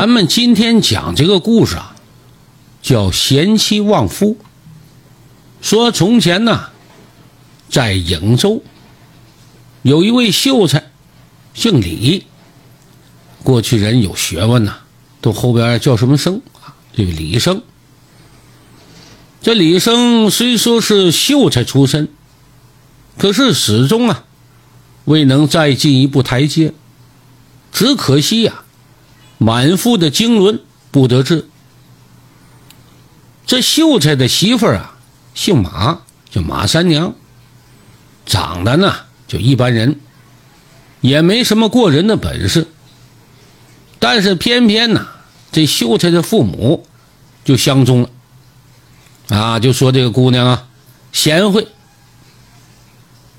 咱们今天讲这个故事啊，叫贤妻旺夫。说从前呢，在颍州有一位秀才，姓李。过去人有学问呐，都后边叫什么生啊？这个李生。这李生虽说是秀才出身，可是始终啊，未能再进一步台阶。只可惜呀，满腹的经纶不得志。这秀才的媳妇儿啊，姓马，叫马三娘，长得呢就一般人，也没什么过人的本事。但是偏偏呢，这秀才的父母就相中了。啊，就说这个姑娘啊，贤惠，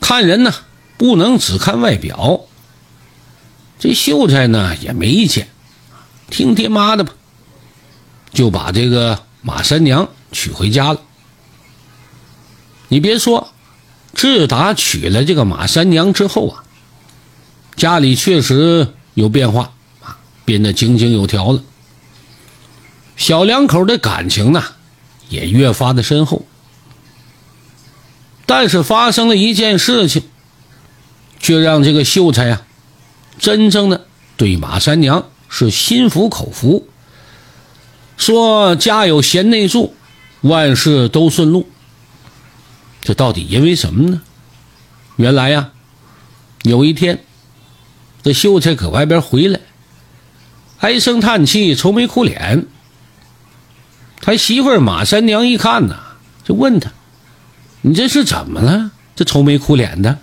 看人呢不能只看外表。这秀才呢也没意见，听爹妈的吧，就把这个马三娘娶回家了。你别说，自打娶了这个马三娘之后啊，家里确实有变化啊，变得井井有条了。小两口的感情呢。也越发的深厚，但是发生了一件事情，却让这个秀才啊，真正的对马三娘是心服口服。说家有贤内助，万事都顺路。这到底因为什么呢？原来呀，有一天，这秀才搁外边回来，唉声叹气，愁眉苦脸。他媳妇马三娘一看呐，就问他：“你这是怎么了？这愁眉苦脸的？”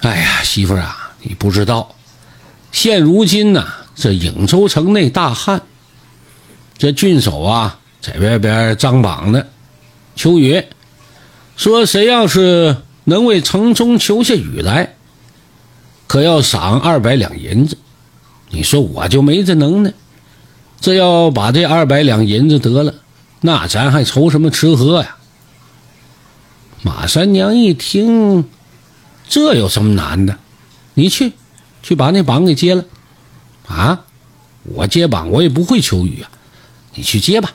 哎呀，媳妇啊，你不知道，现如今呐，这颍州城内大旱，这郡守啊在外边张榜呢，求雨，说谁要是能为城中求下雨来，可要赏二百两银子。你说我就没这能耐。这要把这二百两银子得了，那咱还愁什么吃喝呀？马三娘一听，这有什么难的？你去，去把那榜给接了。啊，我接榜我也不会求雨啊，你去接吧。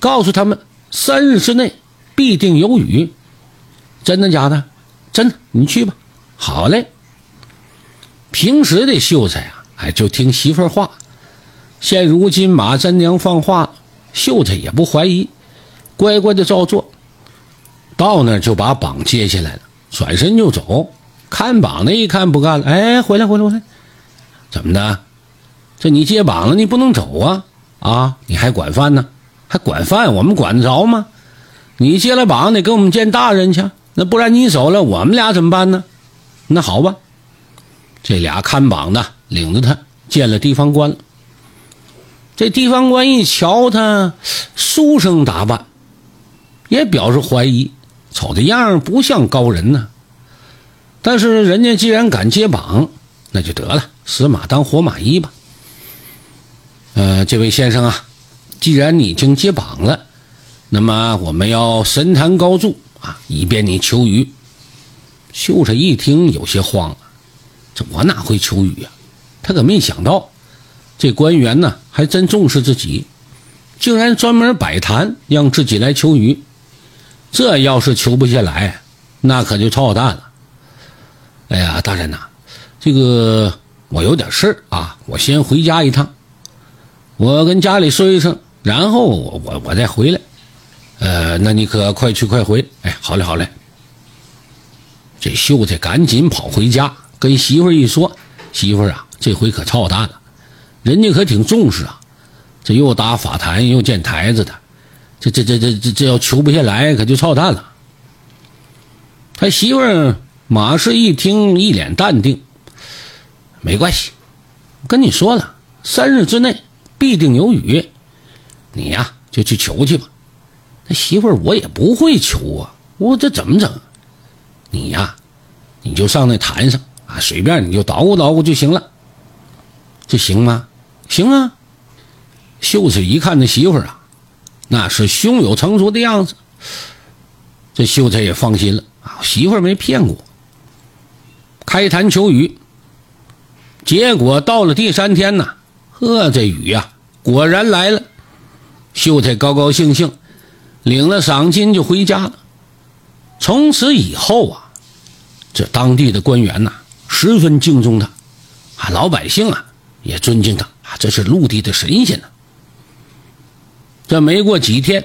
告诉他们三日之内必定有雨，真的假的？真的，你去吧。好嘞。平时的秀才啊，哎，就听媳妇儿话。现如今马三娘放话，秀才也不怀疑，乖乖的照做。到那儿就把榜接下来了，转身就走。看榜的一看不干了，哎，回来回来回来，怎么的？这你接榜了，你不能走啊！啊，你还管饭呢？还管饭？我们管得着吗？你接了榜得跟我们见大人去，那不然你走了，我们俩怎么办呢？那好吧，这俩看榜的领着他见了地方官。这地方官一瞧他书生打扮，也表示怀疑，瞅这样不像高人呢。但是人家既然敢接榜，那就得了，死马当活马医吧。呃，这位先生啊，既然你已经接榜了，那么我们要神坛高筑啊，以便你求雨。秀才一听有些慌了，这我哪会求雨啊？他可没想到。这官员呢，还真重视自己，竟然专门摆坛让自己来求雨。这要是求不下来，那可就操蛋了。哎呀，大人呐，这个我有点事儿啊，我先回家一趟，我跟家里说一声，然后我我我再回来。呃，那你可快去快回。哎，好嘞好嘞。这秀才赶紧跑回家，跟媳妇一说，媳妇啊，这回可操蛋了。人家可挺重视啊，这又搭法坛又建台子的，这这这这这这要求不下来，可就操蛋了。他媳妇儿马氏一听，一脸淡定，没关系，跟你说了，三日之内必定有雨，你呀就去求去吧。那媳妇儿我也不会求啊，我这怎么整？你呀，你就上那坛上啊，随便你就捣鼓捣鼓就行了，这行吗？行啊，秀才一看那媳妇儿啊，那是胸有成竹的样子，这秀才也放心了啊，媳妇儿没骗过。开坛求雨，结果到了第三天呢，呵，这雨呀，果然来了。秀才高高兴兴，领了赏金就回家了。从此以后啊，这当地的官员呐，十分敬重他，啊，老百姓啊也尊敬他，啊，这是陆地的神仙呢。这没过几天，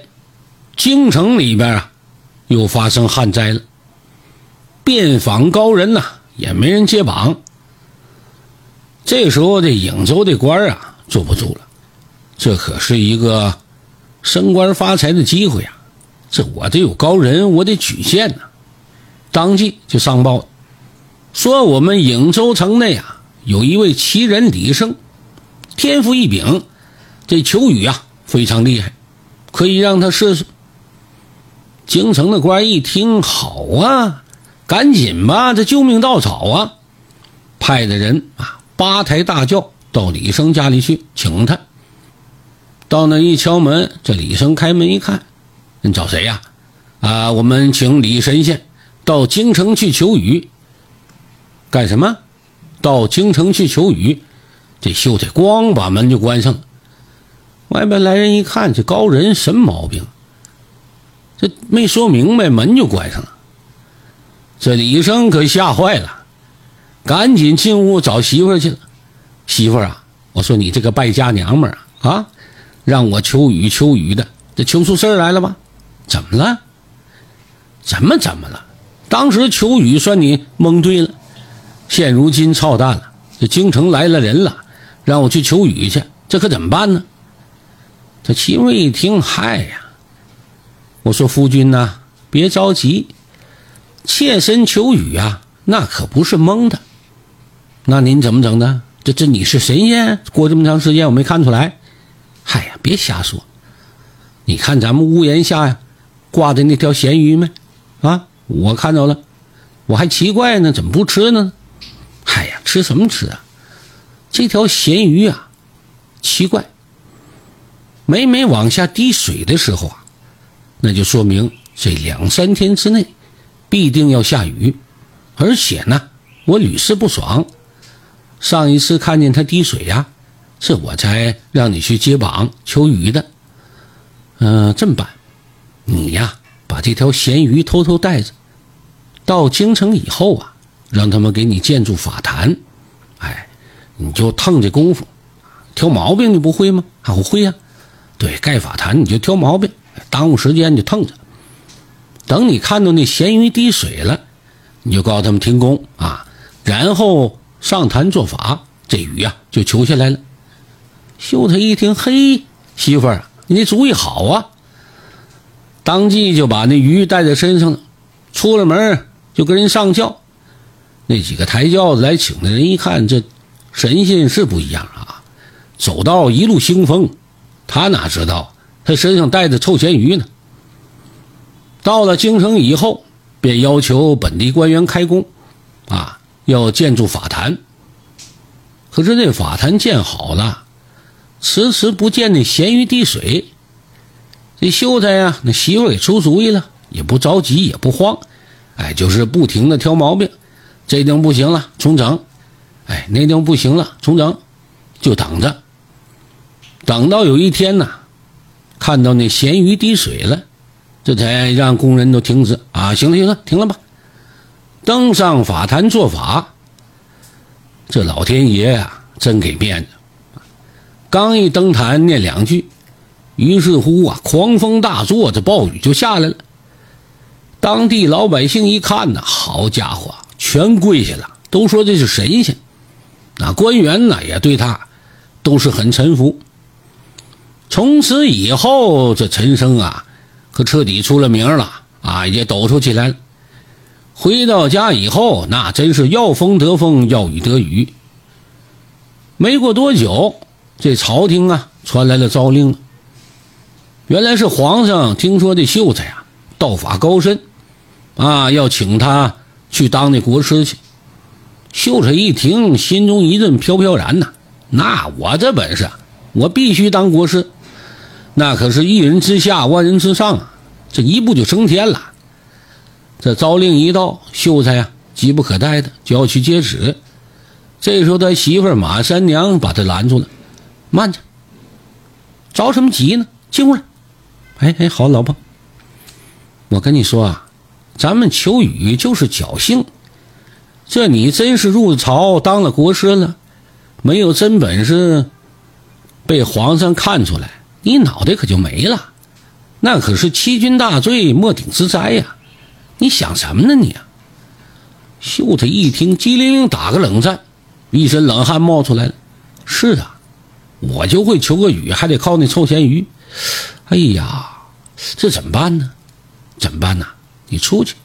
京城里边啊，又发生旱灾了。遍访高人呐，也没人接榜。这时候，这颍州的官啊，坐不住了，这可是一个升官发财的机会呀！这我得有高人，我得举荐呐。当即就上报，说我们颍州城内啊，有一位奇人李胜，天赋异禀，这求雨啊非常厉害，可以让他试试。京城的官一听，好啊！赶紧吧，这救命稻草啊！派的人啊，八抬大轿到李生家里去请他。到那一敲门，这李生开门一看，你找谁呀？啊，我们请李神仙到京城去求雨。干什么？到京城去求雨。这秀才咣把门就关上了。外边来人一看，这高人什么毛病？这没说明白，门就关上了。这李生可吓坏了，赶紧进屋找媳妇去了。媳妇啊，我说你这个败家娘们啊，啊，让我求雨求雨的，这求出事儿来了吧？怎么了？怎么怎么了？当时求雨算你蒙对了，现如今操蛋了。这京城来了人了，让我去求雨去，这可怎么办呢？这媳妇一听，嗨呀，我说夫君呐，别着急。切身求雨啊，那可不是蒙的。那您怎么整的？这这你是神仙？过这么长时间我没看出来。嗨呀，别瞎说！你看咱们屋檐下呀，挂的那条咸鱼没？啊，我看到了，我还奇怪呢，怎么不吃呢？嗨呀，吃什么吃啊？这条咸鱼啊，奇怪，每每往下滴水的时候啊，那就说明这两三天之内。必定要下雨，而且呢，我屡试不爽。上一次看见他滴水呀，这我才让你去接榜求雨的。嗯，这么办，你呀，把这条咸鱼偷偷带着，到京城以后啊，让他们给你建筑法坛。哎，你就腾这功夫，挑毛病你不会吗？啊，我会呀。对，盖法坛你就挑毛病，耽误时间就腾着。等你看到那咸鱼滴水了，你就告诉他们停工啊，然后上坛做法，这雨呀就求下来了。秀才一听，嘿，媳妇儿，你这主意好啊！当即就把那鱼带在身上了，出了门就跟人上轿。那几个抬轿子来请的人一看，这神仙是不一样啊，走道一路兴风。他哪知道他身上带着臭咸鱼呢？到了京城以后，便要求本地官员开工，啊，要建筑法坛。可是这法坛建好了，迟迟不见那咸鱼滴水。这秀才呀，那媳妇给出主意了，也不着急，也不慌，哎，就是不停的挑毛病。这地方不行了，重整；哎，那地方不行了，重整。就等着，等到有一天呢，看到那咸鱼滴水了。这才让工人都停止啊！行了行了，停了吧。登上法坛做法，这老天爷呀，真给面子。刚一登坛念两句，于是乎啊，狂风大作，这暴雨就下来了。当地老百姓一看呢，好家伙，全跪下了，都说这是神仙。那官员呢，也对他都是很臣服。从此以后，这陈生啊。可彻底出了名了啊，也抖出起来了。回到家以后，那真是要风得风，要雨得雨。没过多久，这朝廷啊传来了诏令。原来是皇上听说这秀才啊道法高深，啊要请他去当那国师去。秀才一听，心中一阵飘飘然呐。那我这本事，我必须当国师。那可是一人之下，万人之上啊！这一步就升天了。这诏令一到，秀才呀急不可待的就要去接旨。这时候他媳妇马三娘把他拦住了：“慢着，着什么急呢？进屋来。哎哎，好，老婆，我跟你说啊，咱们求雨就是侥幸。这你真是入朝当了国师了，没有真本事，被皇上看出来，你脑袋可就没了，那可是欺君大罪，莫顶之灾呀！你想什么呢你？秀才一听，机灵灵打个冷战，一身冷汗冒出来了。是啊，我就会求个雨，还得靠那臭咸鱼。哎呀，这怎么办呢？怎么办呢？你出去，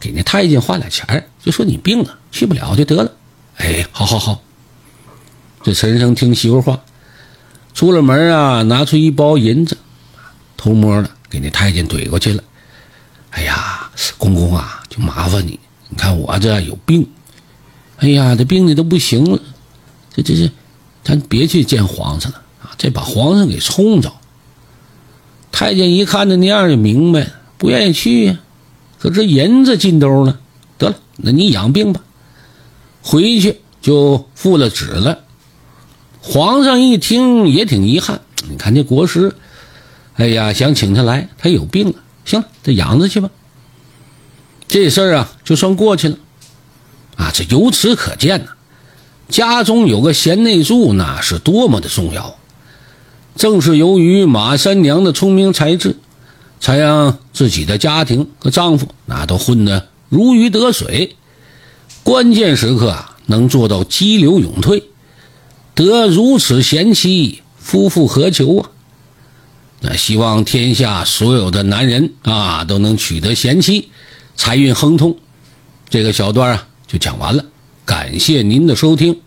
给那太监花俩钱就说你病了，去不了就得了。哎，好好好。这陈生听媳妇话，出了门啊，拿出一包银子，偷摸的给那太监怼过去了。哎呀，公公啊，就麻烦你，你看我这有病，哎呀，这病的都不行了，这这这，咱别去见皇上了啊，这把皇上给冲着。太监一看这那样就明白了，不愿意去呀。可这银子进兜了，得了，那你养病吧。回去就复了旨了。皇上一听也挺遗憾，你看这国师，哎呀，想请他来，他有病了。行了，这养着去吧。这事儿啊，就算过去了。啊，这由此可见呢，家中有个贤内助，那是多么的重要。正是由于马三娘的聪明才智，才让自己的家庭和丈夫那都混得如鱼得水。关键时刻啊，能做到激流勇退，得如此贤妻，夫复何求啊？那希望天下所有的男人啊，都能取得贤妻，财运亨通。这个小段啊，就讲完了。感谢您的收听。